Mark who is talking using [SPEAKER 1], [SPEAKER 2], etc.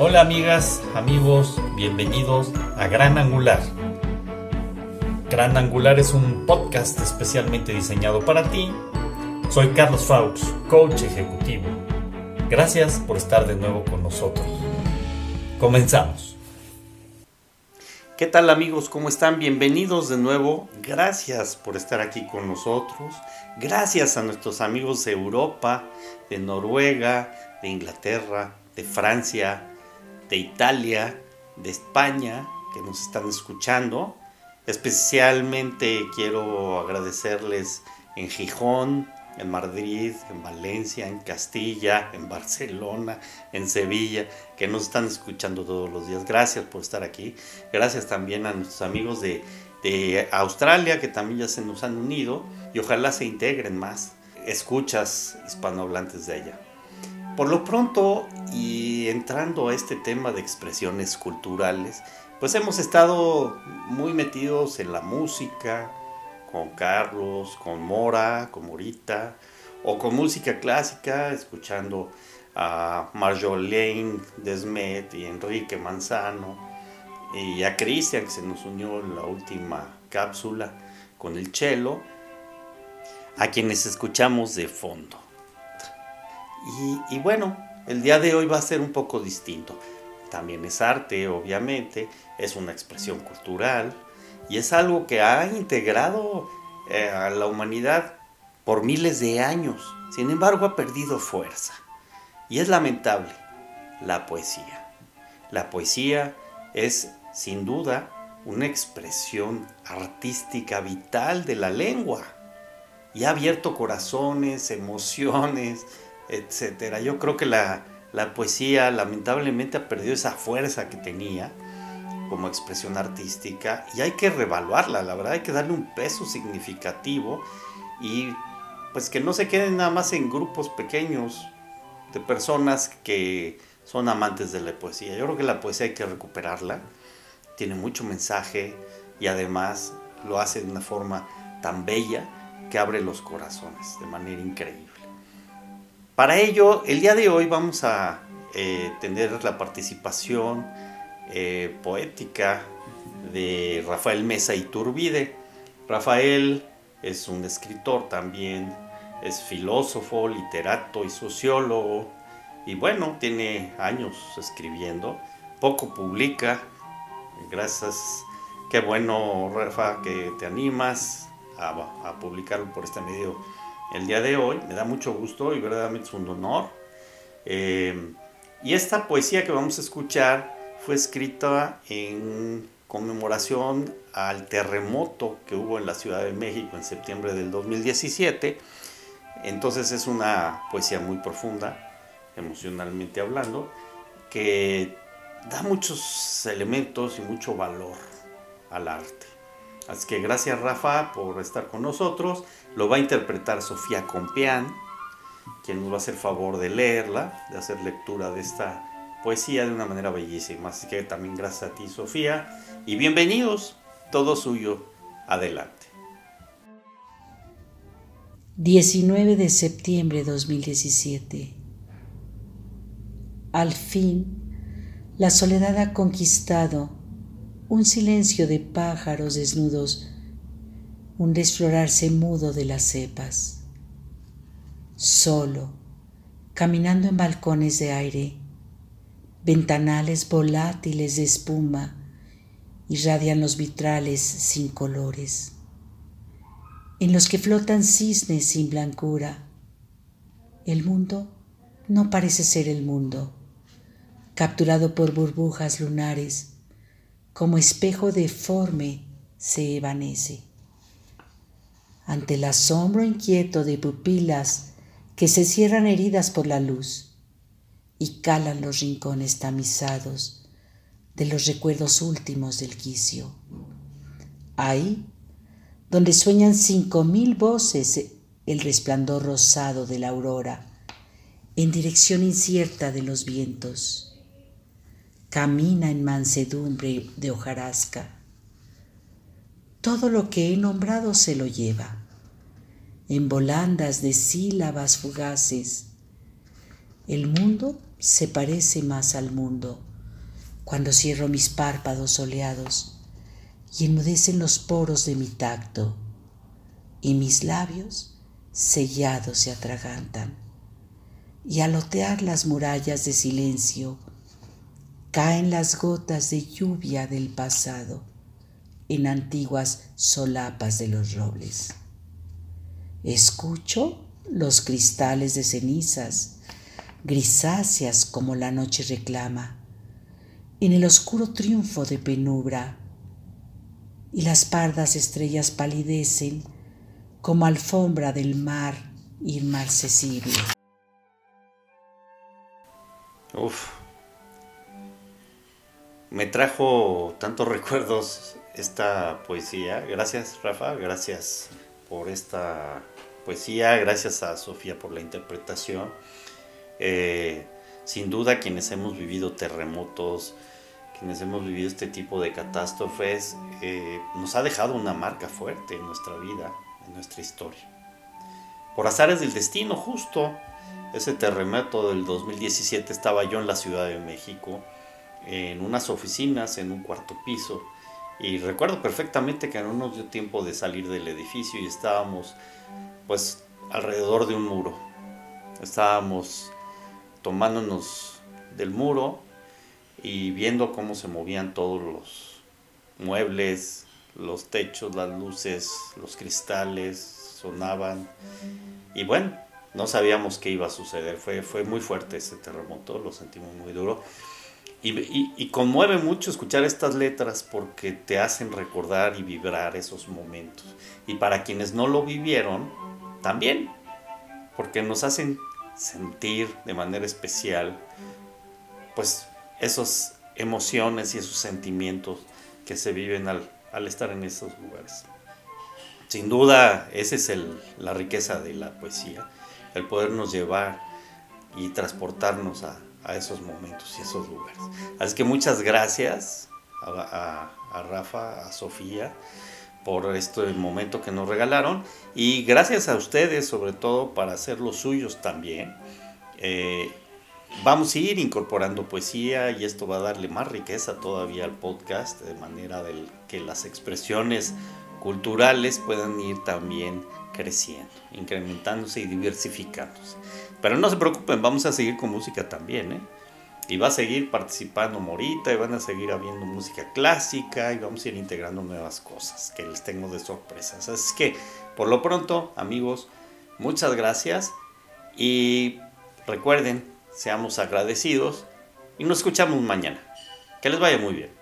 [SPEAKER 1] Hola amigas, amigos, bienvenidos a Gran Angular. Gran Angular es un podcast especialmente diseñado para ti. Soy Carlos Faux, coach ejecutivo. Gracias por estar de nuevo con nosotros. Comenzamos. ¿Qué tal amigos? ¿Cómo están? Bienvenidos de nuevo. Gracias por estar aquí con nosotros. Gracias a nuestros amigos de Europa, de Noruega, de Inglaterra, de Francia, de Italia, de España, que nos están escuchando. Especialmente quiero agradecerles en Gijón, en Madrid, en Valencia, en Castilla, en Barcelona, en Sevilla, que nos están escuchando todos los días. Gracias por estar aquí. Gracias también a nuestros amigos de, de Australia, que también ya se nos han unido y ojalá se integren más escuchas hispanohablantes de allá. Por lo pronto, y entrando a este tema de expresiones culturales, pues hemos estado muy metidos en la música, con Carlos, con Mora, con Morita, o con música clásica, escuchando a Marjolaine Desmet y Enrique Manzano, y a Cristian que se nos unió en la última cápsula con el cello, a quienes escuchamos de fondo. Y, bueno, el día de hoy va a ser un poco distinto. También es arte, obviamente, es una expresión cultural y es algo que ha integrado eh, a la humanidad por miles de años. Sin embargo, ha perdido fuerza. Y es lamentable, la poesía. La poesía es, sin duda, una expresión artística vital de la lengua y ha abierto corazones, emociones, etcétera. Yo creo que la, poesía lamentablemente ha perdido esa fuerza que tenía como expresión artística y hay que revaluarla, la verdad hay que darle un peso significativo y pues que no se queden nada más en grupos pequeños de personas que son amantes de la poesía. Yo creo que la poesía hay que recuperarla, tiene mucho mensaje y además lo hace de una forma tan bella que abre los corazones de manera increíble. Para ello, el día de hoy vamos a eh, tener la participación eh, poética de Rafael Mesa Iturbide. Rafael es un escritor también, es filósofo, literato y sociólogo. Y bueno, tiene años escribiendo, poco publica. Gracias, qué bueno Rafa que te animas a, a publicarlo por este medio el día de hoy. Me da mucho gusto y verdaderamente es un honor. Eh, y esta poesía que vamos a escuchar fue escrita en conmemoración al terremoto que hubo en la Ciudad de México en septiembre del 2017. Entonces es una poesía muy profunda, emocionalmente hablando, que da muchos elementos y mucho valor al arte. Así que gracias Rafa por estar con nosotros. Lo va a interpretar Sofía Compeán, quien nos va a hacer favor de leerla, de hacer lectura de esta poesía de una manera bellísima. Así que también gracias a ti Sofía y bienvenidos, todo suyo, adelante.
[SPEAKER 2] 19 de septiembre de 2017. Al fin, la soledad ha conquistado un silencio de pájaros desnudos, un desflorarse mudo de las cepas. Solo, caminando en balcones de aire, ventanales volátiles de espuma, irradian los vitrales sin colores, en los que flotan cisnes sin blancura. El mundo no parece ser el mundo, capturado por burbujas lunares, como espejo deforme se evanece. Ante el asombro inquieto de pupilas que se cierran heridas por la luz y calan los rincones tamizados de los recuerdos últimos del quicio. Ahí, donde sueñan cinco mil voces el resplandor rosado de la aurora, en dirección incierta de los vientos camina en mansedumbre de hojarasca. Todo lo que he nombrado se lo lleva, en volandas de sílabas fugaces. El mundo se parece más al mundo cuando cierro mis párpados soleados y enmudecen los poros de mi tacto y mis labios sellados se atragantan y al otear las murallas de silencio caen las gotas de lluvia del pasado en antiguas solapas de los robles. Escucho los cristales de cenizas, grisáceas como la noche reclama, en el oscuro triunfo de penumbra, y las pardas estrellas palidecen como alfombra del mar inmarcesible.
[SPEAKER 1] Uf, me trajo tantos recuerdos esta poesía. Gracias Rafa, gracias por esta poesía, gracias a Sofía por la interpretación. Eh, sin duda quienes hemos vivido terremotos, quienes hemos vivido este tipo de catástrofes, eh, nos ha dejado una marca fuerte en nuestra vida, en nuestra historia. Por azares del destino, justo ese terremoto del 2017 estaba yo en la Ciudad de México, en unas oficinas, en un cuarto piso, y recuerdo perfectamente que no nos dio tiempo de salir del edificio y estábamos pues alrededor de un muro. Estábamos tomándonos del muro y viendo cómo se movían todos los muebles, los techos, las luces, los cristales, sonaban. Y bueno, no sabíamos qué iba a suceder. Fue, fue muy fuerte ese terremoto, lo sentimos muy duro. Y, conmueve mucho escuchar estas letras porque te hacen recordar y vibrar esos momentos. Y para quienes no lo vivieron, también, porque nos hacen sentir de manera especial, pues esas emociones y esos sentimientos que se viven al, estar en esos lugares. Sin duda, esa es la riqueza de la poesía, el podernos llevar y transportarnos a, a esos momentos y esos lugares. Así que muchas gracias a, Rafa, a Sofía por este momento que nos regalaron y gracias a ustedes sobre todo para hacer los suyos también. Eh, vamos a ir incorporando poesía y esto va a darle más riqueza todavía al podcast de manera del que las expresiones culturales puedan ir también creciendo, incrementándose y diversificándose. Pero no se preocupen, vamos a seguir con música también, ¿eh? Y va a seguir participando Morita y van a seguir habiendo música clásica y vamos a ir integrando nuevas cosas que les tengo de sorpresas. Así que, por lo pronto, amigos, muchas gracias y recuerden, seamos agradecidos y nos escuchamos mañana. Que les vaya muy bien.